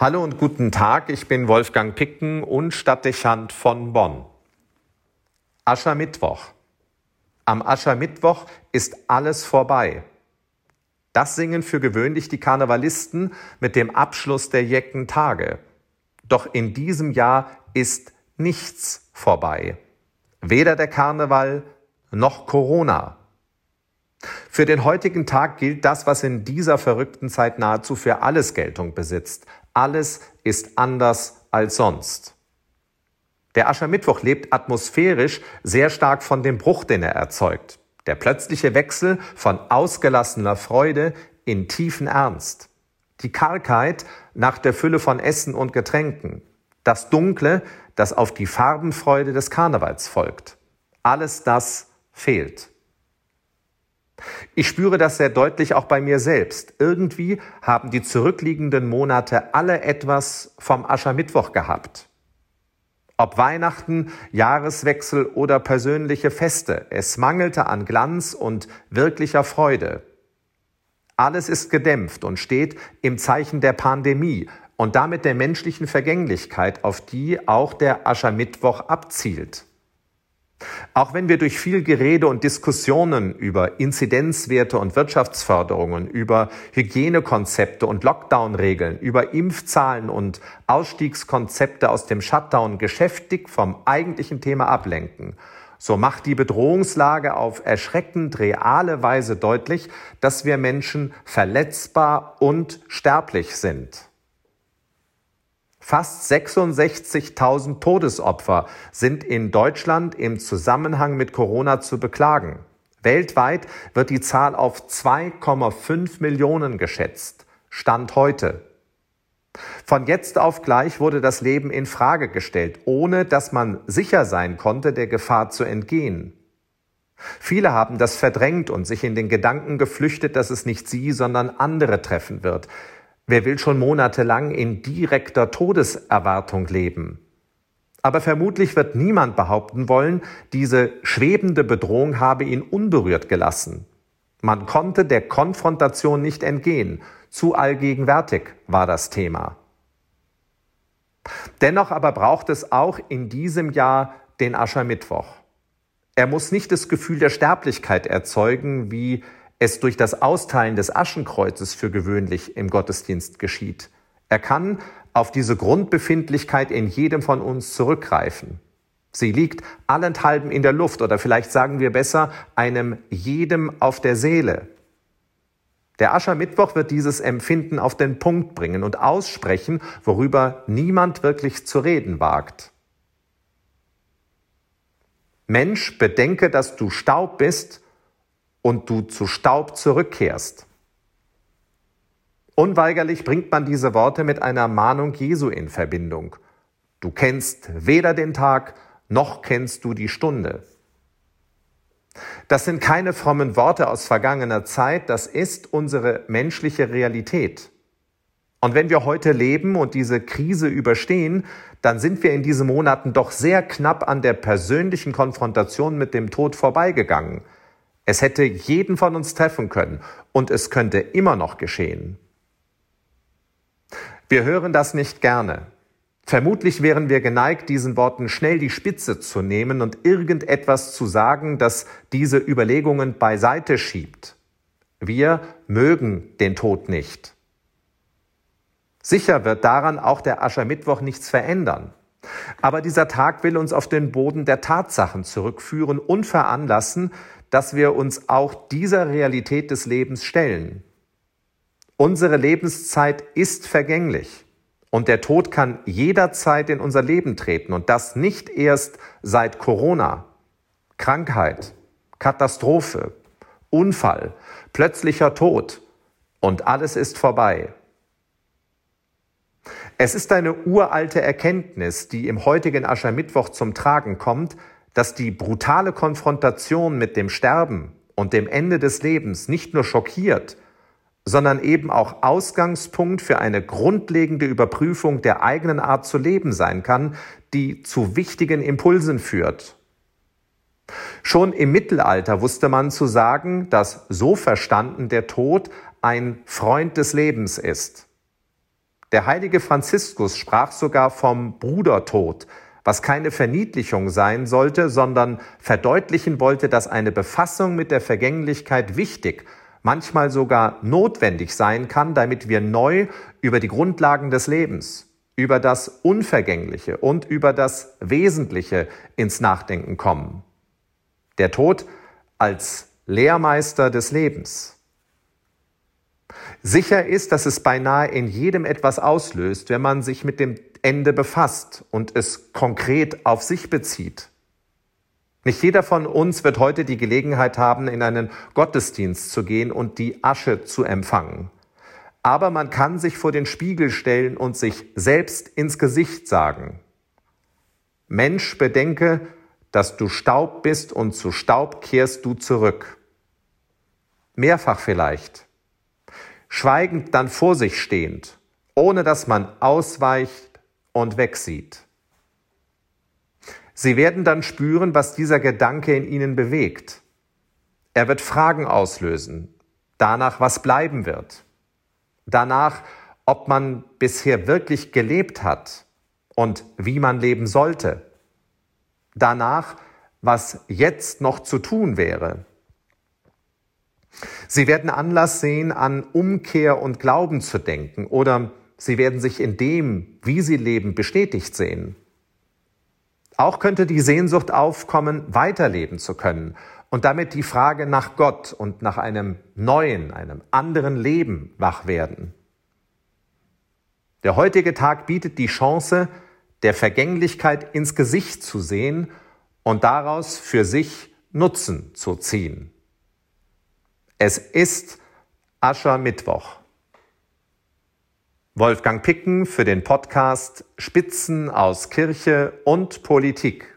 Hallo und guten Tag, ich bin Wolfgang Picken und Stadtdechant von Bonn. Aschermittwoch. Am Aschermittwoch ist alles vorbei. Das singen für gewöhnlich die Karnevalisten mit dem Abschluss der Jecken Tage. Doch in diesem Jahr ist nichts vorbei. Weder der Karneval noch Corona. Für den heutigen Tag gilt das, was in dieser verrückten Zeit nahezu für alles Geltung besitzt. Alles ist anders als sonst. Der Aschermittwoch lebt atmosphärisch sehr stark von dem Bruch, den er erzeugt. Der plötzliche Wechsel von ausgelassener Freude in tiefen Ernst. Die Kargheit nach der Fülle von Essen und Getränken. Das Dunkle, das auf die Farbenfreude des Karnevals folgt. Alles das fehlt. Ich spüre das sehr deutlich auch bei mir selbst. Irgendwie haben die zurückliegenden Monate alle etwas vom Aschermittwoch gehabt. Ob Weihnachten, Jahreswechsel oder persönliche Feste, es mangelte an Glanz und wirklicher Freude. Alles ist gedämpft und steht im Zeichen der Pandemie und damit der menschlichen Vergänglichkeit, auf die auch der Aschermittwoch abzielt. Auch wenn wir durch viel Gerede und Diskussionen über Inzidenzwerte und Wirtschaftsförderungen, über Hygienekonzepte und Lockdown-Regeln, über Impfzahlen und Ausstiegskonzepte aus dem Shutdown geschäftig vom eigentlichen Thema ablenken, so macht die Bedrohungslage auf erschreckend reale Weise deutlich, dass wir Menschen verletzbar und sterblich sind. Fast 66.000 Todesopfer sind in Deutschland im Zusammenhang mit Corona zu beklagen. Weltweit wird die Zahl auf 2,5 Millionen geschätzt. Stand heute. Von jetzt auf gleich wurde das Leben in Frage gestellt, ohne dass man sicher sein konnte, der Gefahr zu entgehen. Viele haben das verdrängt und sich in den Gedanken geflüchtet, dass es nicht sie, sondern andere treffen wird. Wer will schon monatelang in direkter Todeserwartung leben? Aber vermutlich wird niemand behaupten wollen, diese schwebende Bedrohung habe ihn unberührt gelassen. Man konnte der Konfrontation nicht entgehen. Zu allgegenwärtig war das Thema. Dennoch aber braucht es auch in diesem Jahr den Aschermittwoch. Er muss nicht das Gefühl der Sterblichkeit erzeugen, wie es durch das Austeilen des Aschenkreuzes für gewöhnlich im Gottesdienst geschieht. Er kann auf diese Grundbefindlichkeit in jedem von uns zurückgreifen. Sie liegt allenthalben in der Luft oder vielleicht sagen wir besser einem jedem auf der Seele. Der Aschermittwoch wird dieses Empfinden auf den Punkt bringen und aussprechen, worüber niemand wirklich zu reden wagt. Mensch, bedenke, dass du Staub bist und du zu Staub zurückkehrst. Unweigerlich bringt man diese Worte mit einer Mahnung Jesu in Verbindung. Du kennst weder den Tag, noch kennst du die Stunde. Das sind keine frommen Worte aus vergangener Zeit, das ist unsere menschliche Realität. Und wenn wir heute leben und diese Krise überstehen, dann sind wir in diesen Monaten doch sehr knapp an der persönlichen Konfrontation mit dem Tod vorbeigegangen. Es hätte jeden von uns treffen können und es könnte immer noch geschehen. Wir hören das nicht gerne. Vermutlich wären wir geneigt, diesen Worten schnell die Spitze zu nehmen und irgendetwas zu sagen, das diese Überlegungen beiseite schiebt. Wir mögen den Tod nicht. Sicher wird daran auch der Aschermittwoch nichts verändern. Aber dieser Tag will uns auf den Boden der Tatsachen zurückführen und veranlassen, dass wir uns auch dieser Realität des Lebens stellen. Unsere Lebenszeit ist vergänglich und der Tod kann jederzeit in unser Leben treten und das nicht erst seit Corona. Krankheit, Katastrophe, Unfall, plötzlicher Tod und alles ist vorbei. Es ist eine uralte Erkenntnis, die im heutigen Aschermittwoch zum Tragen kommt, dass die brutale Konfrontation mit dem Sterben und dem Ende des Lebens nicht nur schockiert, sondern eben auch Ausgangspunkt für eine grundlegende Überprüfung der eigenen Art zu leben sein kann, die zu wichtigen Impulsen führt. Schon im Mittelalter wusste man zu sagen, dass so verstanden der Tod ein Freund des Lebens ist. Der heilige Franziskus sprach sogar vom Brudertod, was keine Verniedlichung sein sollte, sondern verdeutlichen wollte, dass eine Befassung mit der Vergänglichkeit wichtig, manchmal sogar notwendig sein kann, damit wir neu über die Grundlagen des Lebens, über das Unvergängliche und über das Wesentliche ins Nachdenken kommen. Der Tod als Lehrmeister des Lebens. Sicher ist, dass es beinahe in jedem etwas auslöst, wenn man sich mit dem Ende befasst und es konkret auf sich bezieht. Nicht jeder von uns wird heute die Gelegenheit haben, in einen Gottesdienst zu gehen und die Asche zu empfangen. Aber man kann sich vor den Spiegel stellen und sich selbst ins Gesicht sagen, Mensch, bedenke, dass du Staub bist und zu Staub kehrst du zurück. Mehrfach vielleicht. Schweigend dann vor sich stehend, ohne dass man ausweicht und wegsieht. Sie werden dann spüren, was dieser Gedanke in ihnen bewegt. Er wird Fragen auslösen, danach, was bleiben wird, danach, ob man bisher wirklich gelebt hat und wie man leben sollte, danach, was jetzt noch zu tun wäre. Sie werden Anlass sehen, an Umkehr und Glauben zu denken oder sie werden sich in dem, wie sie leben, bestätigt sehen. Auch könnte die Sehnsucht aufkommen, weiterleben zu können und damit die Frage nach Gott und nach einem neuen, einem anderen Leben wach werden. Der heutige Tag bietet die Chance, der Vergänglichkeit ins Gesicht zu sehen und daraus für sich Nutzen zu ziehen. Es ist Aschermittwoch. Wolfgang Picken für den Podcast Spitzen aus Kirche und Politik.